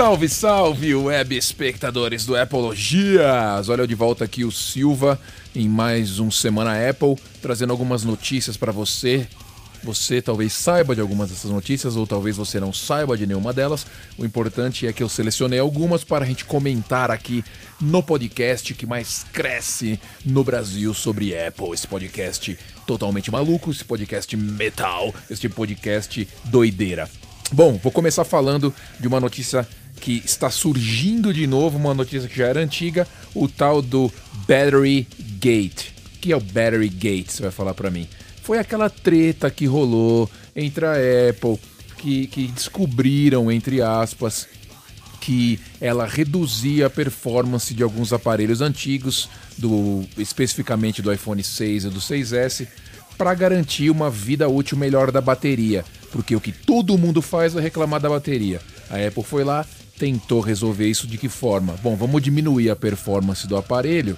Salve, salve, web espectadores do Apologias! Olha eu de volta aqui o Silva em mais um Semana Apple, trazendo algumas notícias para você. Você talvez saiba de algumas dessas notícias ou talvez você não saiba de nenhuma delas. O importante é que eu selecionei algumas para a gente comentar aqui no podcast que mais cresce no Brasil sobre Apple. Esse podcast totalmente maluco, esse podcast metal, esse podcast doideira. Bom, vou começar falando de uma notícia que está surgindo de novo, uma notícia que já era antiga, o tal do Battery Gate. O que é o Battery Gate? Você vai falar para mim. Foi aquela treta que rolou entre a Apple, que, que descobriram, entre aspas, que ela reduzia a performance de alguns aparelhos antigos, do especificamente do iPhone 6 e do 6S, para garantir uma vida útil melhor da bateria porque o que todo mundo faz é reclamar da bateria. A Apple foi lá, tentou resolver isso de que forma? Bom, vamos diminuir a performance do aparelho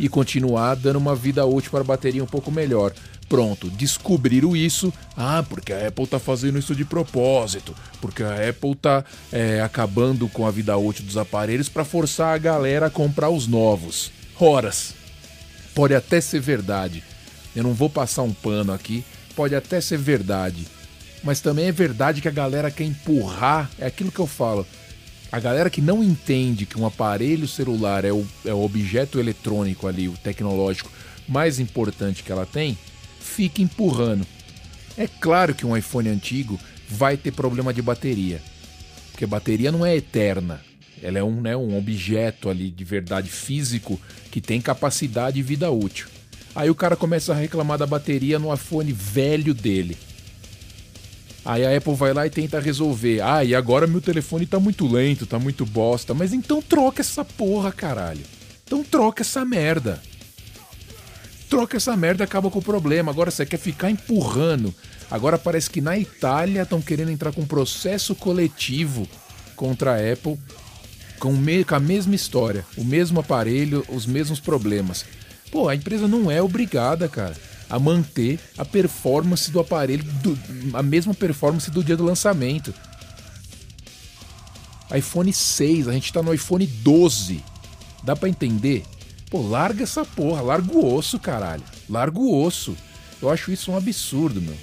e continuar dando uma vida útil para a bateria um pouco melhor. Pronto, descobriram isso. Ah, porque a Apple está fazendo isso de propósito. Porque a Apple está é, acabando com a vida útil dos aparelhos para forçar a galera a comprar os novos. Horas. Pode até ser verdade. Eu não vou passar um pano aqui. Pode até ser verdade mas também é verdade que a galera quer empurrar, é aquilo que eu falo. A galera que não entende que um aparelho celular é o, é o objeto eletrônico ali, o tecnológico mais importante que ela tem, fica empurrando. É claro que um iPhone antigo vai ter problema de bateria, porque bateria não é eterna. Ela é um, né, um objeto ali de verdade físico que tem capacidade e vida útil. Aí o cara começa a reclamar da bateria no iPhone velho dele. Aí a Apple vai lá e tenta resolver. Ah, e agora meu telefone tá muito lento, tá muito bosta. Mas então troca essa porra, caralho. Então troca essa merda. Troca essa merda e acaba com o problema. Agora você quer ficar empurrando. Agora parece que na Itália estão querendo entrar com um processo coletivo contra a Apple com, me, com a mesma história, o mesmo aparelho, os mesmos problemas. Pô, a empresa não é obrigada, cara a manter a performance do aparelho, do, a mesma performance do dia do lançamento. iPhone 6, a gente tá no iPhone 12. Dá para entender? Pô, larga essa porra, larga o osso, caralho. Larga o osso. Eu acho isso um absurdo, meu.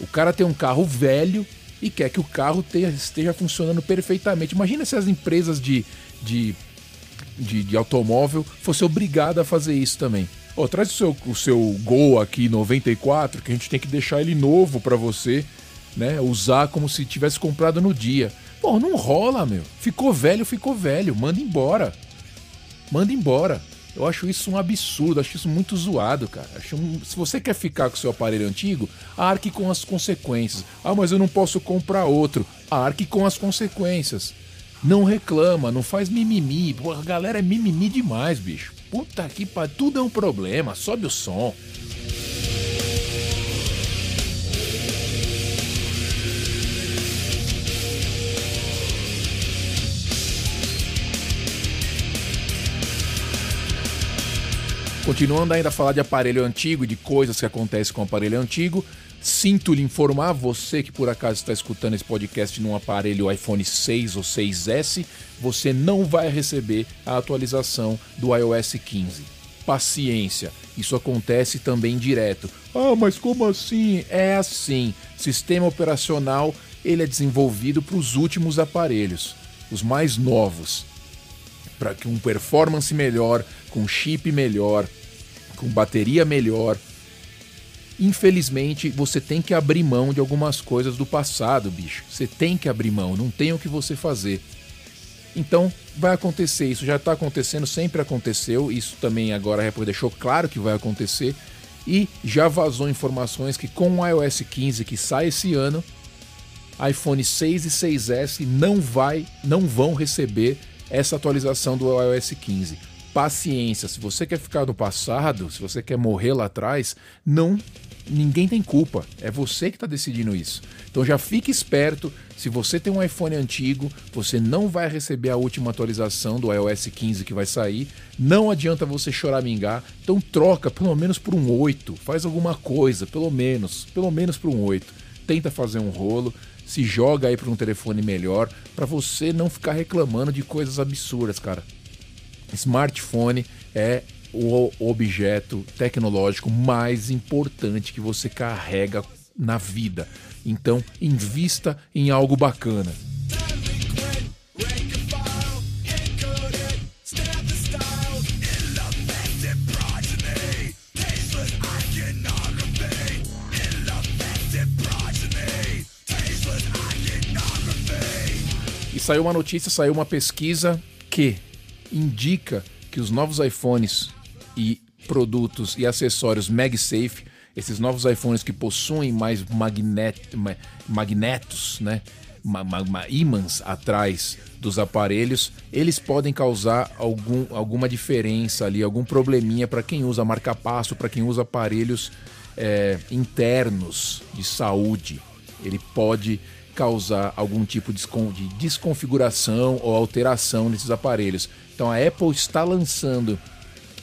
O cara tem um carro velho e quer que o carro esteja funcionando perfeitamente. Imagina se as empresas de, de, de, de automóvel fossem obrigadas a fazer isso também. Oh, traz o seu, o seu Gol aqui 94, que a gente tem que deixar ele novo para você, né? Usar como se tivesse comprado no dia. Pô, não rola, meu. Ficou velho, ficou velho. Manda embora. Manda embora. Eu acho isso um absurdo, acho isso muito zoado, cara. Acho um... Se você quer ficar com o seu aparelho antigo, arque com as consequências. Ah, mas eu não posso comprar outro. Arque com as consequências. Não reclama, não faz mimimi. Pô, a galera é mimimi demais, bicho. Puta que pariu, tudo é um problema, sobe o som. Continuando ainda a falar de aparelho antigo e de coisas que acontecem com o aparelho antigo, Sinto lhe informar, você que por acaso está escutando esse podcast num aparelho iPhone 6 ou 6S, você não vai receber a atualização do iOS 15. Paciência, isso acontece também direto. Ah, mas como assim? É assim. Sistema operacional ele é desenvolvido para os últimos aparelhos, os mais novos, para que um performance melhor, com chip melhor, com bateria melhor, Infelizmente, você tem que abrir mão de algumas coisas do passado, bicho. Você tem que abrir mão, não tem o que você fazer. Então, vai acontecer, isso já está acontecendo, sempre aconteceu, isso também agora a Apple deixou claro que vai acontecer. E já vazou informações que com o iOS 15 que sai esse ano, iPhone 6 e 6S não vai, não vão receber essa atualização do iOS 15 paciência. Se você quer ficar no passado, se você quer morrer lá atrás, não. Ninguém tem culpa, é você que está decidindo isso. Então já fique esperto. Se você tem um iPhone antigo, você não vai receber a última atualização do iOS 15 que vai sair. Não adianta você choramingar. Então troca pelo menos por um 8. Faz alguma coisa, pelo menos. Pelo menos por um 8. Tenta fazer um rolo se joga aí para um telefone melhor, para você não ficar reclamando de coisas absurdas, cara. Smartphone é o objeto tecnológico mais importante que você carrega na vida. Então, invista em algo bacana. E saiu uma notícia, saiu uma pesquisa que indica que os novos iPhones e produtos e acessórios MagSafe, esses novos iPhones que possuem mais magnet, magnetos, né? ímãs atrás dos aparelhos, eles podem causar algum, alguma diferença ali, algum probleminha para quem usa marca-passo, para quem usa aparelhos é, internos de saúde. Ele pode causar algum tipo de desconfiguração ou alteração nesses aparelhos. Então a Apple está lançando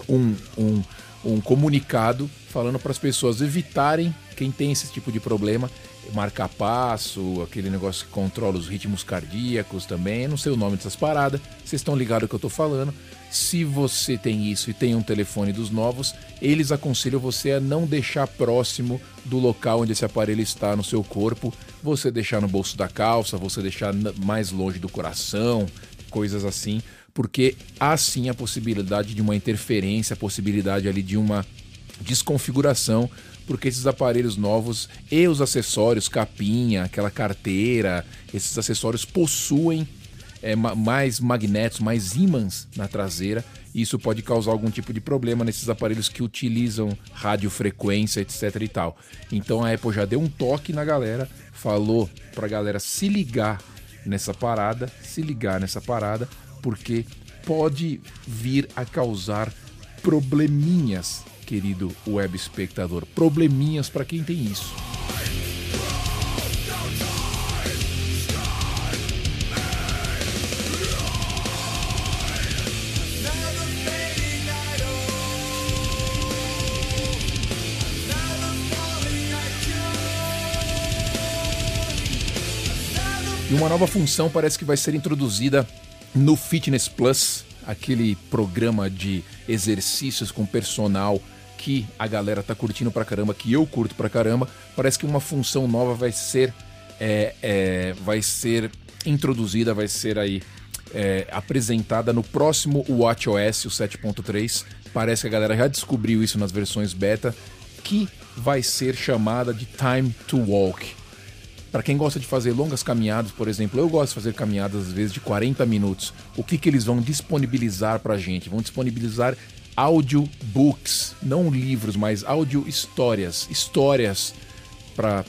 um, um, um comunicado falando para as pessoas evitarem quem tem esse tipo de problema, marcar passo, aquele negócio que controla os ritmos cardíacos também, não sei o nome dessas paradas, vocês estão ligados ao que eu estou falando. Se você tem isso e tem um telefone dos novos, eles aconselham você a não deixar próximo do local onde esse aparelho está no seu corpo, você deixar no bolso da calça, você deixar mais longe do coração, coisas assim, porque há sim a possibilidade de uma interferência, a possibilidade ali de uma desconfiguração, porque esses aparelhos novos e os acessórios, capinha, aquela carteira, esses acessórios possuem é, mais magnetos, mais ímãs na traseira. E isso pode causar algum tipo de problema nesses aparelhos que utilizam radiofrequência, etc e tal. Então a Apple já deu um toque na galera, falou pra galera se ligar nessa parada, se ligar nessa parada, porque pode vir a causar probleminhas, querido web espectador, probleminhas para quem tem isso. E uma nova função parece que vai ser introduzida no Fitness Plus, aquele programa de exercícios com personal que a galera tá curtindo pra caramba, que eu curto pra caramba, parece que uma função nova vai ser é, é, vai ser introduzida, vai ser aí é, apresentada no próximo WatchOS, o 7.3. Parece que a galera já descobriu isso nas versões beta, que vai ser chamada de Time to Walk. Para quem gosta de fazer longas caminhadas, por exemplo, eu gosto de fazer caminhadas às vezes de 40 minutos. O que, que eles vão disponibilizar para a gente? Vão disponibilizar audiobooks, não livros, mas audio histórias, histórias para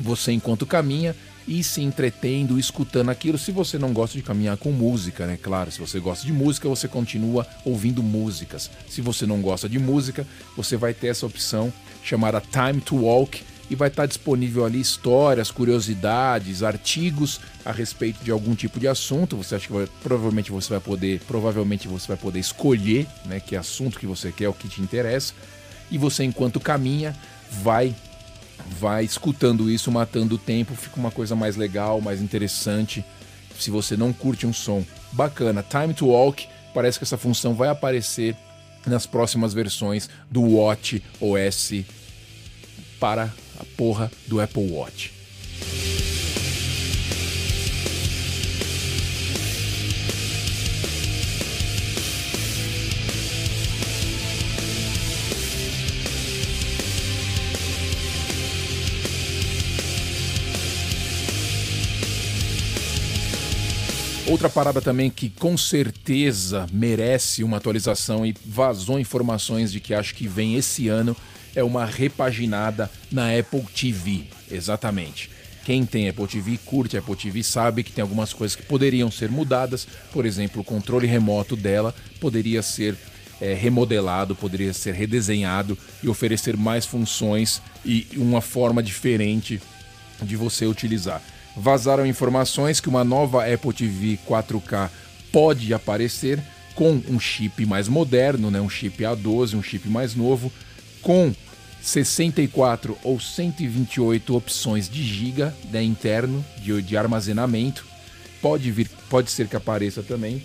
você enquanto caminha e se entretendo, escutando aquilo. Se você não gosta de caminhar com música, né? Claro, se você gosta de música, você continua ouvindo músicas. Se você não gosta de música, você vai ter essa opção chamada Time to Walk e vai estar disponível ali histórias, curiosidades, artigos a respeito de algum tipo de assunto. Você acha que vai, provavelmente você vai poder, provavelmente você vai poder escolher, né, que assunto que você quer, o que te interessa. E você enquanto caminha vai vai escutando isso, matando o tempo, fica uma coisa mais legal, mais interessante. Se você não curte um som bacana, Time to Walk, parece que essa função vai aparecer nas próximas versões do Watch OS para porra do Apple Watch. Outra parada também que com certeza merece uma atualização e vazou informações de que acho que vem esse ano é uma repaginada na Apple TV, exatamente. Quem tem Apple TV, curte Apple TV, sabe que tem algumas coisas que poderiam ser mudadas. Por exemplo, o controle remoto dela poderia ser é, remodelado, poderia ser redesenhado e oferecer mais funções e uma forma diferente de você utilizar. Vazaram informações que uma nova Apple TV 4K pode aparecer com um chip mais moderno, né, um chip A12, um chip mais novo, com 64 ou 128 opções de giga né, interno de, de armazenamento. Pode vir, pode ser que apareça também.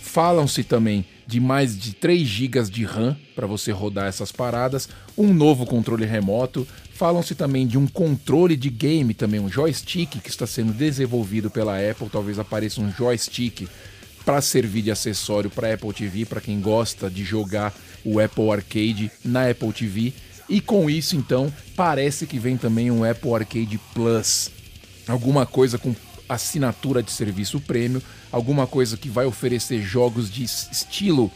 Falam-se também de mais de 3 GB de RAM para você rodar essas paradas, um novo controle remoto. Falam-se também de um controle de game também, um joystick que está sendo desenvolvido pela Apple. Talvez apareça um joystick para servir de acessório para Apple TV, para quem gosta de jogar o Apple Arcade na Apple TV. E com isso, então, parece que vem também um Apple Arcade Plus. Alguma coisa com assinatura de serviço prêmio, alguma coisa que vai oferecer jogos de estilo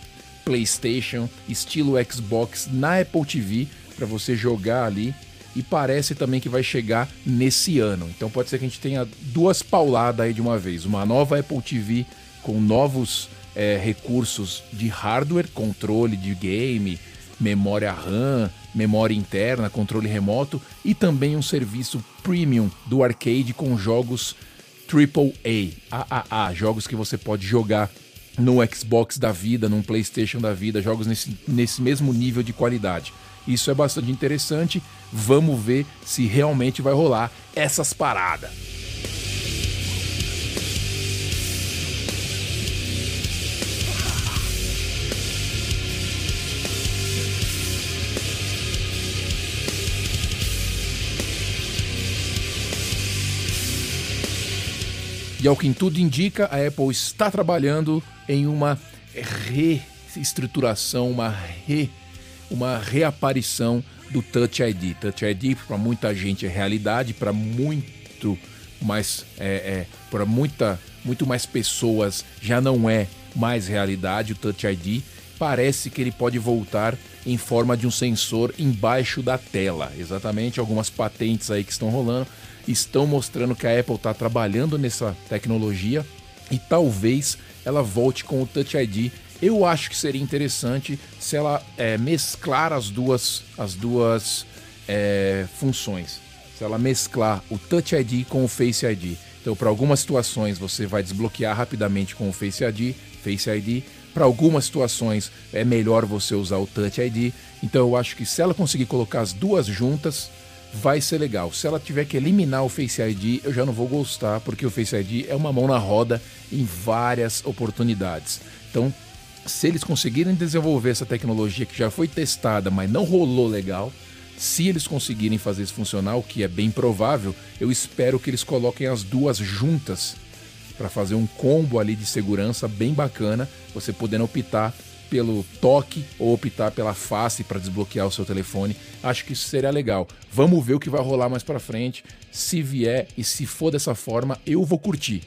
PlayStation, estilo Xbox na Apple TV para você jogar ali. E parece também que vai chegar nesse ano. Então pode ser que a gente tenha duas pauladas aí de uma vez. Uma nova Apple TV com novos é, recursos de hardware, controle de game, memória RAM, memória interna, controle remoto e também um serviço premium do arcade com jogos AAA, AAA, jogos que você pode jogar no Xbox da vida, num PlayStation da vida, jogos nesse, nesse mesmo nível de qualidade. Isso é bastante interessante. Vamos ver se realmente vai rolar essas paradas. E ao que tudo indica, a Apple está trabalhando em uma reestruturação, uma, re, uma reaparição do Touch ID. Touch ID para muita gente é realidade, para muito mais é, é, para muita muito mais pessoas já não é mais realidade o Touch ID. Parece que ele pode voltar em forma de um sensor embaixo da tela. Exatamente, algumas patentes aí que estão rolando estão mostrando que a Apple está trabalhando nessa tecnologia e talvez ela volte com o Touch ID. Eu acho que seria interessante se ela é, mesclar as duas, as duas é, funções. Se ela mesclar o Touch ID com o Face ID. Então, para algumas situações, você vai desbloquear rapidamente com o Face ID, Face ID. Para algumas situações, é melhor você usar o Touch ID. Então, eu acho que se ela conseguir colocar as duas juntas, vai ser legal. Se ela tiver que eliminar o Face ID, eu já não vou gostar, porque o Face ID é uma mão na roda em várias oportunidades. Então, se eles conseguirem desenvolver essa tecnologia que já foi testada, mas não rolou legal, se eles conseguirem fazer isso funcionar, o que é bem provável, eu espero que eles coloquem as duas juntas para fazer um combo ali de segurança bem bacana, você podendo optar pelo toque ou optar pela face para desbloquear o seu telefone. Acho que isso seria legal. Vamos ver o que vai rolar mais para frente. Se vier e se for dessa forma, eu vou curtir.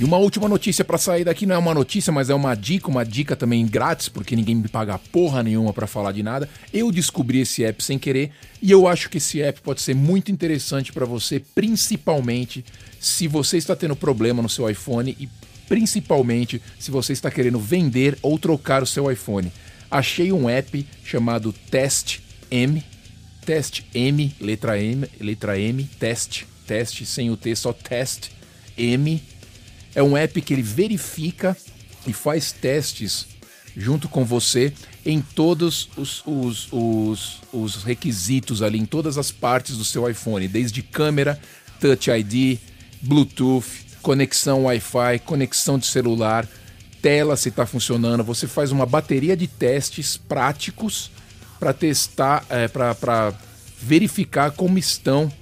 E uma última notícia para sair daqui, não é uma notícia, mas é uma dica, uma dica também grátis, porque ninguém me paga porra nenhuma para falar de nada. Eu descobri esse app sem querer e eu acho que esse app pode ser muito interessante para você, principalmente se você está tendo problema no seu iPhone e principalmente se você está querendo vender ou trocar o seu iPhone. Achei um app chamado Test M, Test M, letra M, letra M, Test, Test sem o T, só Test M é um app que ele verifica e faz testes junto com você em todos os, os, os, os requisitos ali, em todas as partes do seu iPhone, desde câmera, Touch ID, Bluetooth, conexão Wi-Fi, conexão de celular, tela se está funcionando. Você faz uma bateria de testes práticos para testar, é, para verificar como estão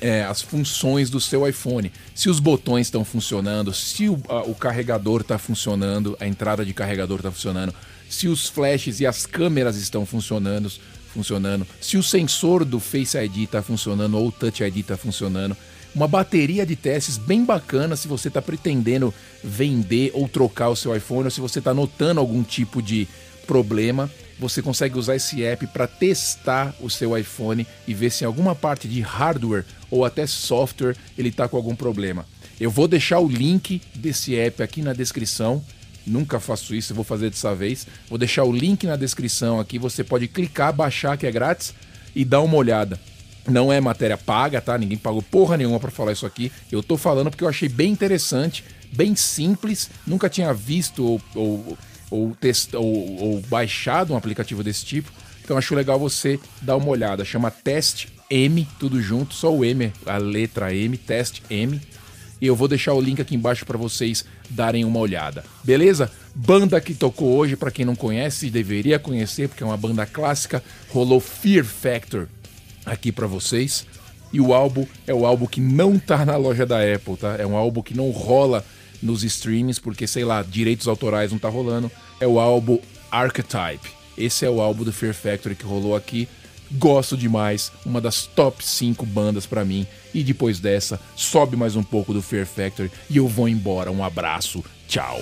é, as funções do seu iPhone. Se os botões estão funcionando, se o, a, o carregador está funcionando, a entrada de carregador está funcionando, se os flashes e as câmeras estão funcionando, funcionando, se o sensor do Face ID está funcionando ou o Touch ID está funcionando. Uma bateria de testes bem bacana se você está pretendendo vender ou trocar o seu iPhone ou se você está notando algum tipo de problema você consegue usar esse app para testar o seu iPhone e ver se em alguma parte de hardware ou até software ele está com algum problema. Eu vou deixar o link desse app aqui na descrição. Nunca faço isso, vou fazer dessa vez. Vou deixar o link na descrição aqui. Você pode clicar, baixar, que é grátis, e dar uma olhada. Não é matéria paga, tá? Ninguém pagou porra nenhuma para falar isso aqui. Eu tô falando porque eu achei bem interessante, bem simples. Nunca tinha visto ou, ou, ou, test, ou, ou baixado um aplicativo desse tipo. Então acho legal você dar uma olhada. Chama Test M, tudo junto, só o M, a letra M, Test M. E eu vou deixar o link aqui embaixo para vocês darem uma olhada. Beleza? Banda que tocou hoje, para quem não conhece, deveria conhecer, porque é uma banda clássica. Rolou Fear Factor aqui para vocês. E o álbum é o álbum que não tá na loja da Apple, tá? É um álbum que não rola nos streams, porque sei lá, direitos autorais não tá rolando. É o álbum Archetype. Esse é o álbum do Fear Factory que rolou aqui. Gosto demais, uma das top 5 bandas para mim. E depois dessa, sobe mais um pouco do Fear Factory e eu vou embora. Um abraço, tchau.